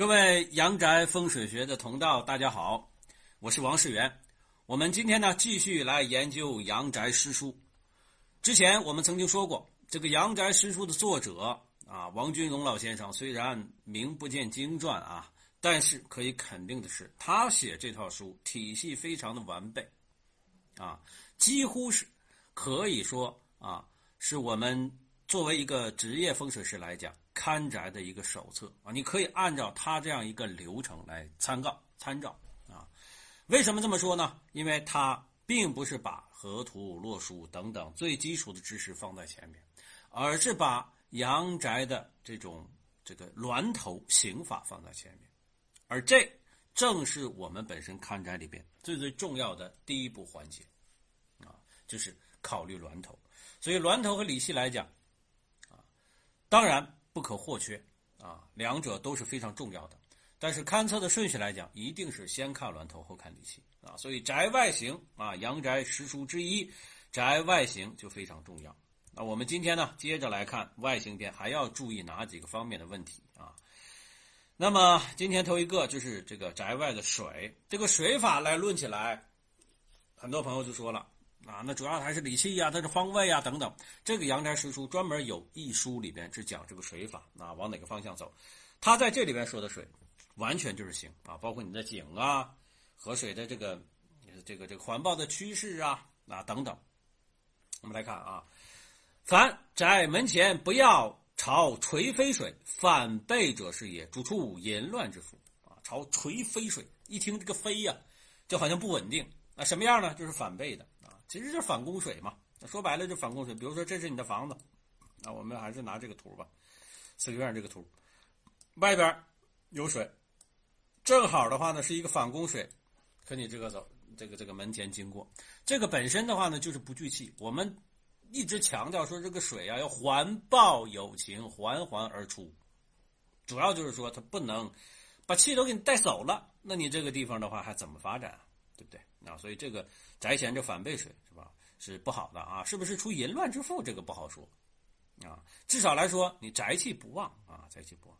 各位阳宅风水学的同道，大家好，我是王世元。我们今天呢继续来研究《阳宅诗书》。之前我们曾经说过，这个《阳宅诗书》的作者啊，王君荣老先生，虽然名不见经传啊，但是可以肯定的是，他写这套书体系非常的完备，啊，几乎是可以说啊，是我们作为一个职业风水师来讲。看宅的一个手册啊，你可以按照他这样一个流程来参照参照啊。为什么这么说呢？因为他并不是把河图洛书等等最基础的知识放在前面，而是把阳宅的这种这个峦头刑法放在前面，而这正是我们本身看宅里边最最重要的第一步环节啊，就是考虑峦头。所以峦头和理气来讲啊，当然。不可或缺啊，两者都是非常重要的。但是勘测的顺序来讲，一定是先看峦头后看地气啊。所以宅外形啊，阳宅实书之一，宅外形就非常重要。那我们今天呢，接着来看外形篇，还要注意哪几个方面的问题啊？那么今天头一个就是这个宅外的水，这个水法来论起来，很多朋友就说了。啊，那主要还是理气呀，它是方位呀等等。这个阳宅诗书专门有一书里边是讲这个水法啊，往哪个方向走。他在这里边说的水，完全就是形啊，包括你的井啊、河水的这个、这个、这个环抱的趋势啊啊等等。我们来看啊，凡宅门前不要朝垂飞水，反背者是也，主处淫乱之福啊。朝垂飞水，一听这个飞呀，就好像不稳定。啊什么样呢？就是反背的。其实就是反供水嘛，说白了就反供水。比如说这是你的房子，那我们还是拿这个图吧，四合院这个图，外边有水，正好的话呢是一个反供水，可你这个走这个这个门前经过，这个本身的话呢就是不聚气。我们一直强调说这个水啊要环抱有情，缓缓而出，主要就是说它不能把气都给你带走了，那你这个地方的话还怎么发展啊？对不对？啊，所以这个宅前这反背水是吧？是不好的啊，是不是出淫乱之妇？这个不好说，啊，至少来说你宅气不旺啊，宅气不旺。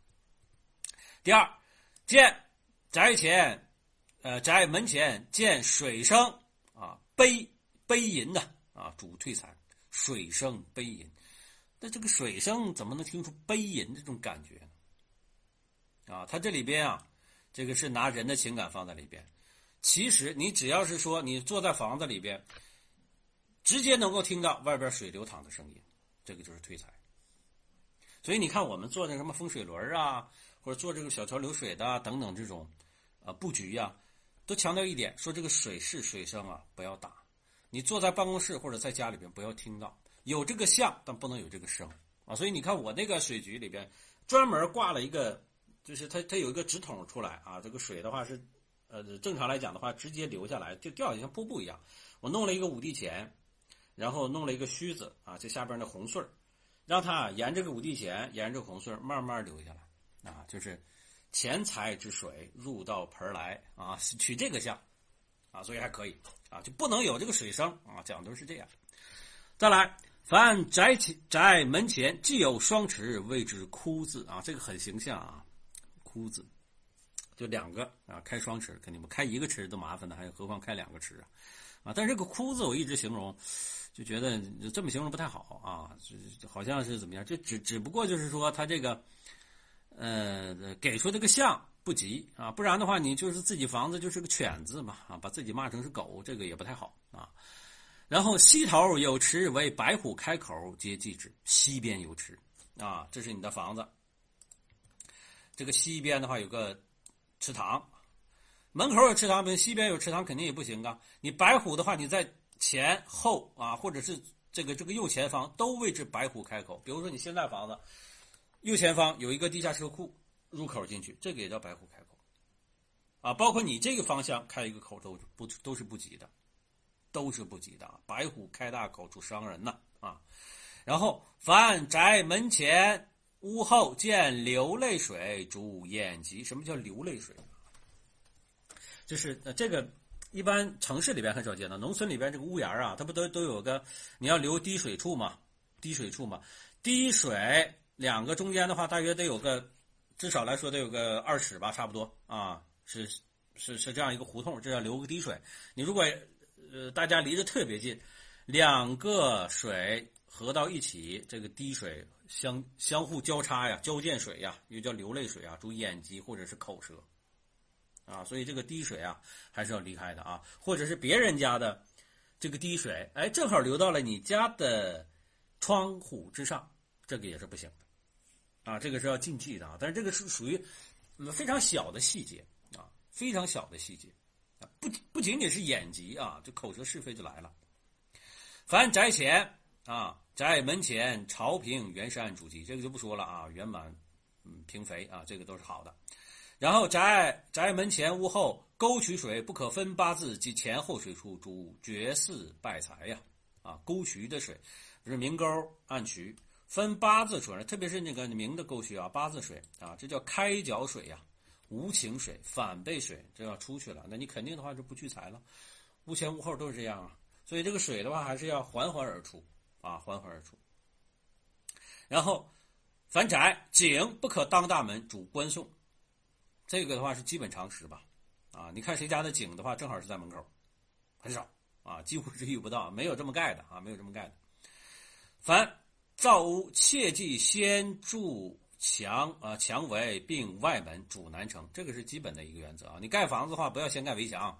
第二，见宅前，呃，宅门前见水声啊，悲悲吟的啊，主退财，水声悲吟。那这个水声怎么能听出悲吟这种感觉呢？啊，他这里边啊，这个是拿人的情感放在里边。其实你只要是说你坐在房子里边，直接能够听到外边水流淌的声音，这个就是退财。所以你看我们做那什么风水轮啊，或者做这个小桥流水的等等这种，呃布局呀，都强调一点，说这个水势水声啊不要打。你坐在办公室或者在家里边不要听到，有这个像但不能有这个声啊。所以你看我那个水局里边专门挂了一个，就是它它有一个直筒出来啊，这个水的话是。呃，正常来讲的话，直接流下来就掉下像瀑布一样。我弄了一个五帝钱，然后弄了一个须子啊，这下边那红穗儿，让它沿着个五帝钱，沿着红穗儿慢慢流下来啊，就是钱财之水入到盆来啊，取这个象啊，所以还可以啊，就不能有这个水声啊，讲究是这样。再来，凡宅前宅门前既有双池，谓之枯字啊，这个很形象啊，枯字。就两个啊，开双池肯定不开一个池都麻烦的，还何况开两个池啊？啊，但这个“枯”字我一直形容，就觉得这么形容不太好啊就，好像是怎么样？就只只不过就是说他这个，呃，给出这个像不吉啊，不然的话你就是自己房子就是个犬字嘛啊，把自己骂成是狗，这个也不太好啊。然后西头有池为白虎开口，皆忌之。西边有池啊，这是你的房子。这个西边的话有个。池塘，门口有池塘，比如西边有池塘，肯定也不行啊。你白虎的话，你在前后啊，或者是这个这个右前方都位置白虎开口。比如说你现在房子右前方有一个地下车库入口进去，这个也叫白虎开口啊。包括你这个方向开一个口都不都是不吉的，都是不吉的。白虎开大口出伤人呐啊。然后凡宅门前。屋后见流泪水，主眼疾。什么叫流泪水？就是呃，这个一般城市里边很少见到，农村里边这个屋檐啊，它不都都有个你要留滴水处嘛？滴水处嘛？滴水两个中间的话，大约得有个至少来说得有个二尺吧，差不多啊，是是是这样一个胡同，这要留个滴水。你如果呃大家离得特别近，两个水合到一起，这个滴水相相互交叉呀，交溅水呀，又叫流泪水啊，主眼疾或者是口舌。啊，所以这个滴水啊还是要离开的啊，或者是别人家的这个滴水，哎，正好流到了你家的窗户之上，这个也是不行的。啊，这个是要禁忌的啊，但是这个是属于非常小的细节啊，非常小的细节，不不仅仅是眼疾啊，这口舌是非就来了。凡宅前啊，宅门前朝平圆山主吉，这个就不说了啊，圆满嗯平肥啊，这个都是好的。然后宅宅门前屋后沟渠水不可分八字及前后水处，主绝嗣败财呀啊，沟渠的水是明沟暗渠，分八字水，特别是那个明的沟渠啊，八字水啊，这叫开脚水呀，无情水反背水，这要出去了，那你肯定的话就不聚财了，屋前屋后都是这样啊。所以这个水的话，还是要缓缓而出啊，缓缓而出。然后，凡宅井不可当大门，主观送。这个的话是基本常识吧？啊，你看谁家的井的话，正好是在门口，很少啊，几乎是遇不到，没有这么盖的啊，没有这么盖的。凡造屋，切记先筑墙啊，墙围并外门，主南城。这个是基本的一个原则啊。你盖房子的话，不要先盖围墙。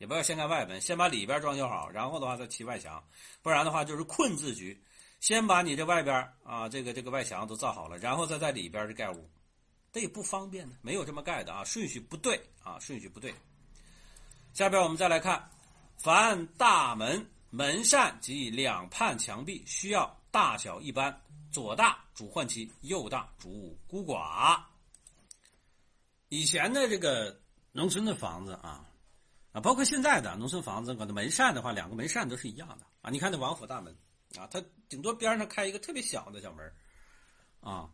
也不要先盖外门，先把里边装修好，然后的话再砌外墙，不然的话就是困字局。先把你这外边啊，这个这个外墙都造好了，然后再在里边这盖屋，这也不方便呢，没有这么盖的啊，顺序不对啊，顺序不对。下边我们再来看，凡大门门扇及两畔墙壁，需要大小一般，左大主换妻，右大主孤寡。以前的这个农村的房子啊。啊，包括现在的农村房子，可能门扇的话，两个门扇都是一样的啊。你看那王府大门啊，它顶多边上开一个特别小的小门啊。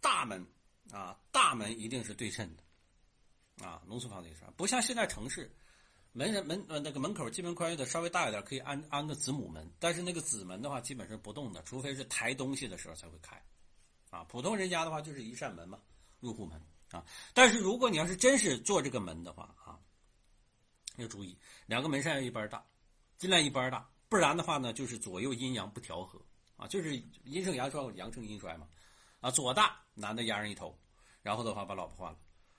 大门啊，大门一定是对称的啊。农村房子也是，不像现在城市，门人门呃那个门口进门宽裕的稍微大一点，可以安安个子母门，但是那个子门的话，基本是不动的，除非是抬东西的时候才会开啊。普通人家的话，就是一扇门嘛，入户门啊。但是如果你要是真是做这个门的话啊。要注意，两个门扇要一般大，尽量一般大，不然的话呢，就是左右阴阳不调和啊，就是阴盛阳衰阳盛阴衰嘛，啊，左大男的压人一头，然后的话把老婆换了，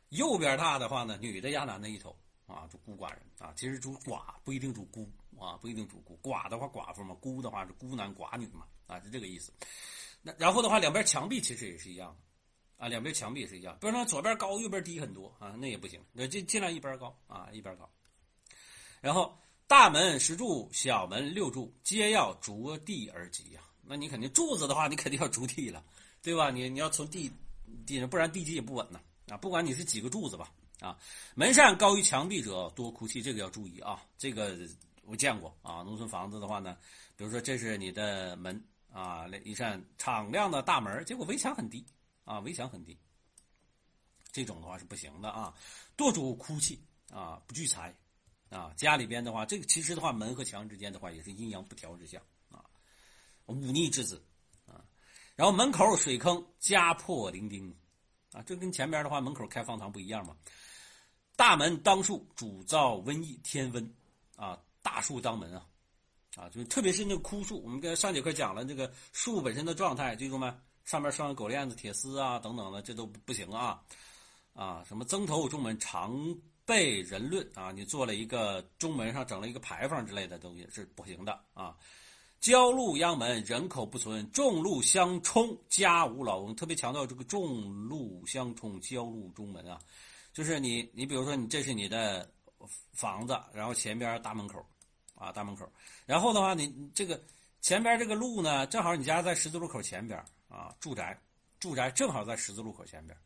右边大的话呢，女的压男的一头啊，主孤寡人啊，其实主寡不一定主孤啊，不一定主孤，寡的话寡妇嘛，孤的话是孤男寡女嘛，啊，是这个意思。那然后的话，两边墙壁其实也是一样的啊，两边墙壁也是一样，比如说左边高，右边低很多啊，那也不行，那尽尽量一边高啊，一边高。然后大门十柱，小门六柱，皆要着地而集呀。那你肯定柱子的话，你肯定要着地了，对吧？你你要从地地上，不然地基也不稳呢。啊，不管你是几个柱子吧，啊，门扇高于墙壁者多哭泣，这个要注意啊。这个我见过啊。农村房子的话呢，比如说这是你的门啊，那一扇敞亮的大门，结果围墙很低啊，围墙很低，这种的话是不行的啊。多主哭泣啊，不聚财。啊，家里边的话，这个其实的话，门和墙之间的话，也是阴阳不调之象啊，忤逆之子啊。然后门口水坑，家破伶仃啊，这跟前边的话，门口开方堂不一样嘛。大门当树，主造瘟疫，天瘟啊。大树当门啊，啊，就特别是那枯树，我们跟上节课讲了这个树本身的状态，记住没？上面拴狗链子、铁丝啊等等的，这都不行啊啊，什么曾头中门长。被人论啊，你做了一个中门上整了一个牌坊之类的东西是不行的啊。郊路央门人口不存，众路相冲，家无老翁。特别强调这个众路相冲，郊路中门啊，就是你你比如说你这是你的房子，然后前边大门口啊大门口，然后的话你这个前边这个路呢，正好你家在十字路口前边啊，住宅住宅正好在十字路口前边。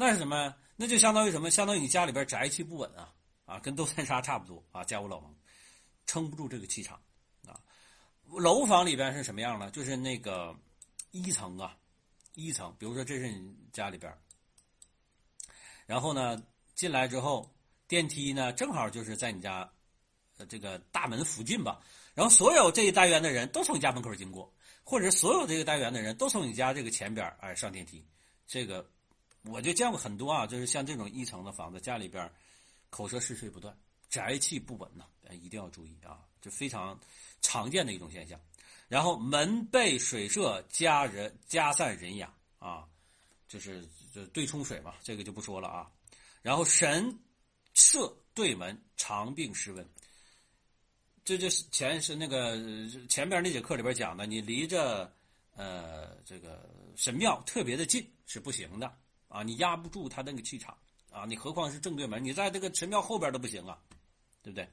那是什么？那就相当于什么？相当于你家里边宅气不稳啊啊，跟窦三沙差不多啊，家无老翁，撑不住这个气场啊。楼房里边是什么样呢？就是那个一层啊，一层，比如说这是你家里边，然后呢进来之后，电梯呢正好就是在你家这个大门附近吧。然后所有这一单元的人都从你家门口经过，或者所有这个单元的人都从你家这个前边哎上电梯，这个。我就见过很多啊，就是像这种一层的房子，家里边口舌是非不断，宅气不稳呐，一定要注意啊，这非常常见的一种现象。然后门被水射，家人家散人雅啊，就是就对冲水嘛，这个就不说了啊。然后神射对门，长病失温。这就是前是那个前边那节课里边讲的，你离着呃这个神庙特别的近是不行的啊，你压不住他那个气场啊，你何况是正对门，你在这个神庙后边都不行啊，对不对？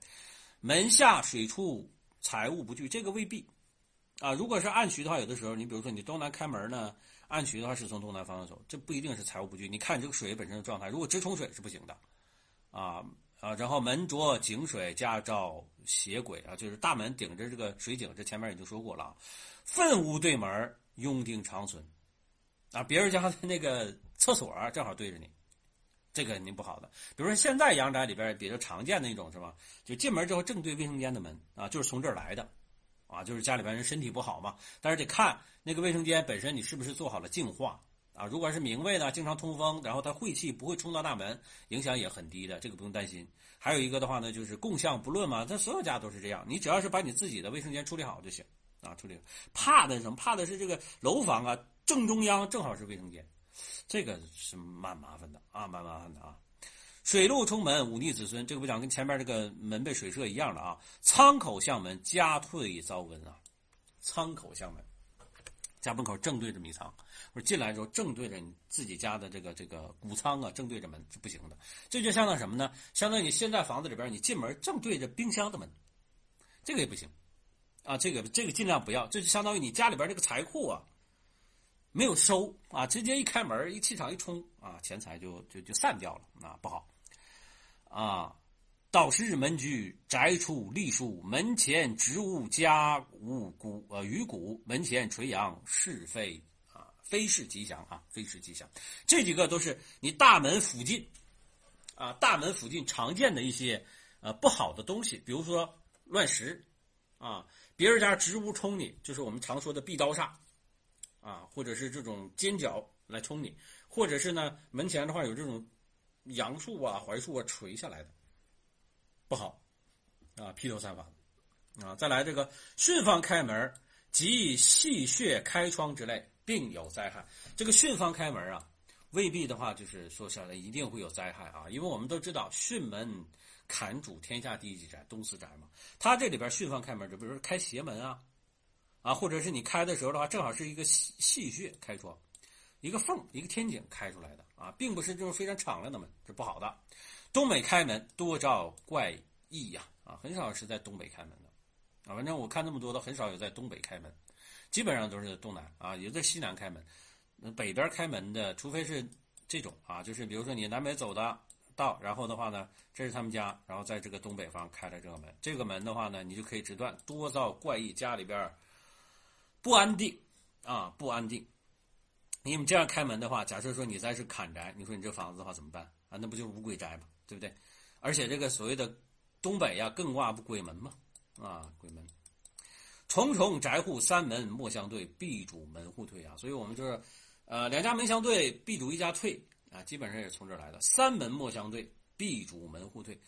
门下水处，财物不聚，这个未必啊。如果是暗渠的话，有的时候你比如说你东南开门呢，暗渠的话是从东南方向走，这不一定是财务不聚。你看这个水本身的状态，如果直冲水是不行的啊。啊，然后门着井水，驾照斜轨啊，就是大门顶着这个水井，这前面已经说过了啊。粪屋对门，拥定长存，啊，别人家的那个厕所正好对着你，这个肯定不好的。比如说现在阳宅里边比较常见的一种是吧？就进门之后正对卫生间的门啊，就是从这儿来的，啊，就是家里边人身体不好嘛，但是得看那个卫生间本身你是不是做好了净化。啊，如果是明卫呢，经常通风，然后它晦气不会冲到大门，影响也很低的，这个不用担心。还有一个的话呢，就是共相不论嘛，它所有家都是这样，你只要是把你自己的卫生间处理好就行啊。处理怕的是什么？怕的是这个楼房啊，正中央正好是卫生间，这个是蛮麻烦的啊，蛮麻烦的啊。水路冲门，忤逆子孙，这个不讲跟前面这个门被水射一样的啊。仓口向门，家退遭瘟啊。仓口向门。家门口正对着米仓，或者进来之后正对着你自己家的这个这个谷仓啊，正对着门是不行的。这就相当什么呢？相当于你现在房子里边，你进门正对着冰箱的门，这个也不行啊。这个这个尽量不要。这就相当于你家里边这个财库啊，没有收啊，直接一开门一气场一冲啊，钱财就就就散掉了啊，不好啊。道士门居宅处隶书，门前植物家无谷呃鱼谷，门前垂杨是非啊，非是吉祥啊，非是吉祥。这几个都是你大门附近啊，大门附近常见的一些呃不好的东西，比如说乱石啊，别人家植物冲你，就是我们常说的壁刀煞啊，或者是这种尖角来冲你，或者是呢门前的话有这种杨树啊、槐树啊垂下来的。不好，啊，披头散发，啊，再来这个巽方开门及细穴开窗之类，并有灾害。这个巽方开门啊，未必的话就是说下来一定会有灾害啊，因为我们都知道巽门坎主天下第一宅东四宅嘛，它这里边巽方开门，就比如说开邪门啊，啊，或者是你开的时候的话，正好是一个细细穴开窗，一个缝一个天井开出来的啊，并不是这种非常敞亮的门，是不好的。东北开门多招怪异呀，啊，很少是在东北开门的，啊，反正我看那么多的很少有在东北开门，基本上都是东南啊，也在西南开门，北边开门的，除非是这种啊，就是比如说你南北走的道，然后的话呢，这是他们家，然后在这个东北方开了这个门，这个门的话呢，你就可以直断多造怪异，家里边不安定啊，不安定。你们这样开门的话，假设说你再是砍宅，你说你这房子的话怎么办啊？那不就是无鬼宅吗？对不对？而且这个所谓的东北呀，更挂不鬼门嘛，啊，鬼门，重重宅户三门莫相对，必主门户退啊。所以我们就是，呃，两家门相对，必主一家退啊，基本上也是从这儿来的。三门莫相对，必主门户退，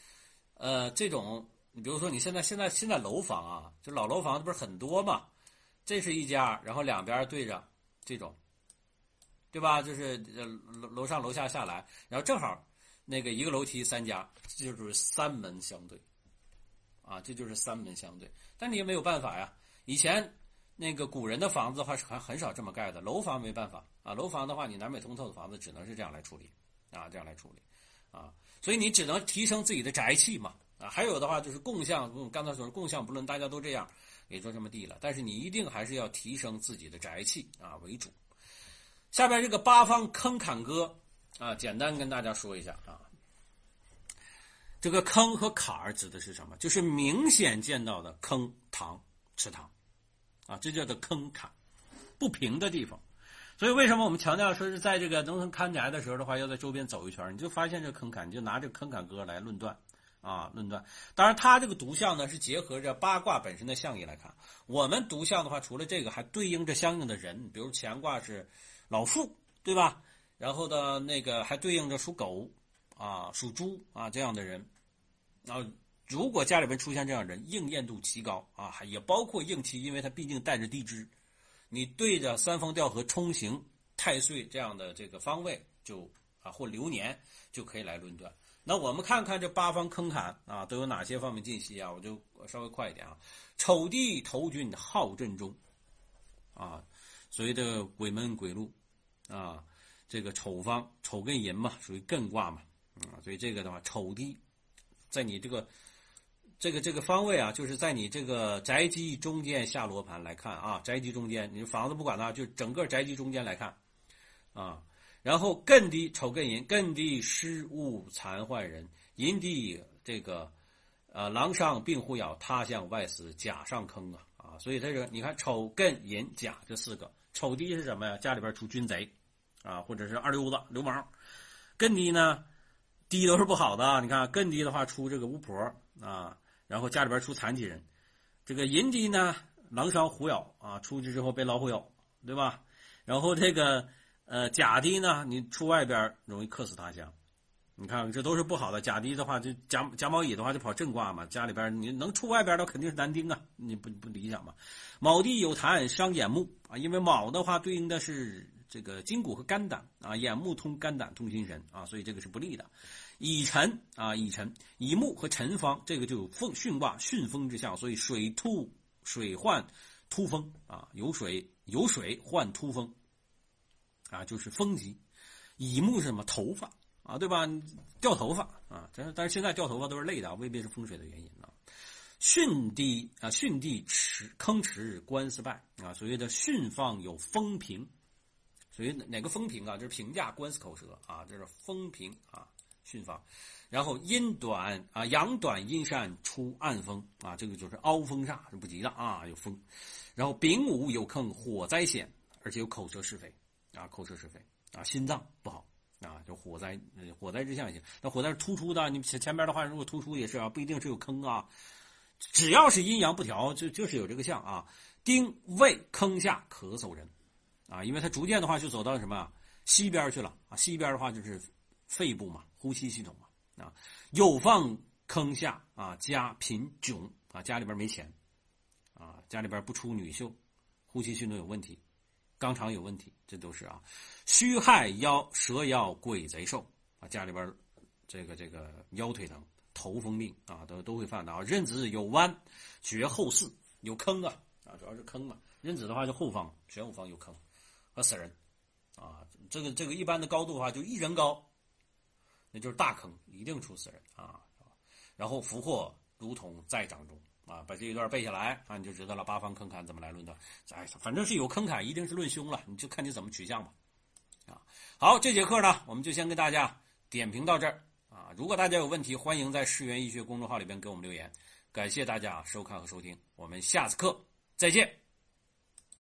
呃，这种你比如说你现在现在现在楼房啊，就老楼房不是很多嘛，这是一家，然后两边对着这种，对吧？就是楼楼上楼下下来，然后正好。那个一个楼梯三家，这就是三门相对，啊，这就是三门相对。但你也没有办法呀。以前那个古人的房子的话是很很少这么盖的，楼房没办法啊。楼房的话，你南北通透的房子只能是这样来处理，啊，这样来处理，啊，所以你只能提升自己的宅气嘛，啊，还有的话就是共相，刚才说共相不论，大家都这样，也就这么地了。但是你一定还是要提升自己的宅气啊为主。下边这个八方坑坎歌。啊，简单跟大家说一下啊，这个坑和坎指的是什么？就是明显见到的坑塘、池塘，啊，这叫做坑坎，不平的地方。所以为什么我们强调说是在这个农村看宅的时候的话，要在周边走一圈，你就发现这坑坎，你就拿这坑坎歌来论断啊，论断。当然，它这个独相呢是结合着八卦本身的象意来看。我们独相的话，除了这个，还对应着相应的人，比如乾卦是老妇，对吧？然后呢，那个还对应着属狗啊、属猪啊这样的人啊。如果家里边出现这样人，应验度极高啊，也包括应期，因为他毕竟带着地支，你对着三方调和冲刑太岁这样的这个方位，就啊或流年就可以来论断。那我们看看这八方坑坎啊都有哪些方面信息啊？我就稍微快一点啊。丑地头君好阵中，啊，所谓的鬼门鬼路啊，这个丑方丑跟寅嘛，属于艮卦嘛，啊，所以这个的话，丑地在你这个。这个这个方位啊，就是在你这个宅基中间下罗盘来看啊，宅基中间，你房子不管它，就整个宅基中间来看，啊，然后艮地丑艮寅，艮地失物残患人，寅地这个呃狼伤病虎咬，他向外死，甲上坑啊啊，所以这个你看丑艮寅甲这四个，丑地是什么呀？家里边出军贼啊，或者是二流子流氓，艮地呢，地都是不好的，你看艮地的话出这个巫婆啊。然后家里边出残疾人，这个寅地呢，狼伤虎咬啊，出去之后被老虎咬，对吧？然后这个呃甲地呢，你出外边容易克死他乡，你看这都是不好的。甲地的话，就甲甲卯乙的话就跑正卦嘛，家里边你能出外边的肯定是男丁啊，你不不理想嘛。卯地有痰伤眼目啊，因为卯的话对应的是这个筋骨和肝胆啊，眼目通肝胆通心神啊，所以这个是不利的。乙辰啊，乙辰乙木和辰方，这个就有风巽卦巽风之象，所以水突水患突风啊，有水有水患突风啊，就是风急。乙木是什么？头发啊，对吧？掉头发啊，但是但是现在掉头发都是累的啊，未必是风水的原因啊。巽地啊，巽地池坑池官司败啊，所谓的巽方有风平，所以哪个风平啊？就是评价官司口舌啊，这是风平啊。巽方，然后阴短啊，阳短阴善出暗风啊，这个就是凹风煞是不吉的啊，有风。然后丙午有坑，火灾险，而且有口舌是非啊，口舌是非啊，心脏不好啊，就火灾，火灾之象也行。那火灾是突出的，你前前边的话如果突出也是啊，不一定是有坑啊，只要是阴阳不调，就就是有这个象啊。丁未坑下咳嗽人啊，因为他逐渐的话就走到什么西边去了啊，西边的话就是肺部嘛。呼吸系统嘛，啊，有放坑下啊，家贫窘啊，家里边没钱，啊，家里边不出女秀，呼吸系统有问题，肛肠有问题，这都是啊，虚害腰蛇腰鬼贼寿啊，家里边这个这个腰腿疼，头风病啊，都都会犯的啊。壬子有弯，绝后四有坑啊，啊，主要是坑嘛。壬子的话就后方，玄武方有坑和死人，啊，这个这个一般的高度的话就一人高。那就是大坑，一定出死人啊！然后福祸如同在掌中啊！把这一段背下来啊，你就知道了八方坑坎怎么来论断。哎，反正是有坑坎，一定是论凶了，你就看你怎么取向吧。啊，好，这节课呢，我们就先跟大家点评到这儿啊。如果大家有问题，欢迎在世源医学公众号里边给我们留言。感谢大家收看和收听，我们下次课再见。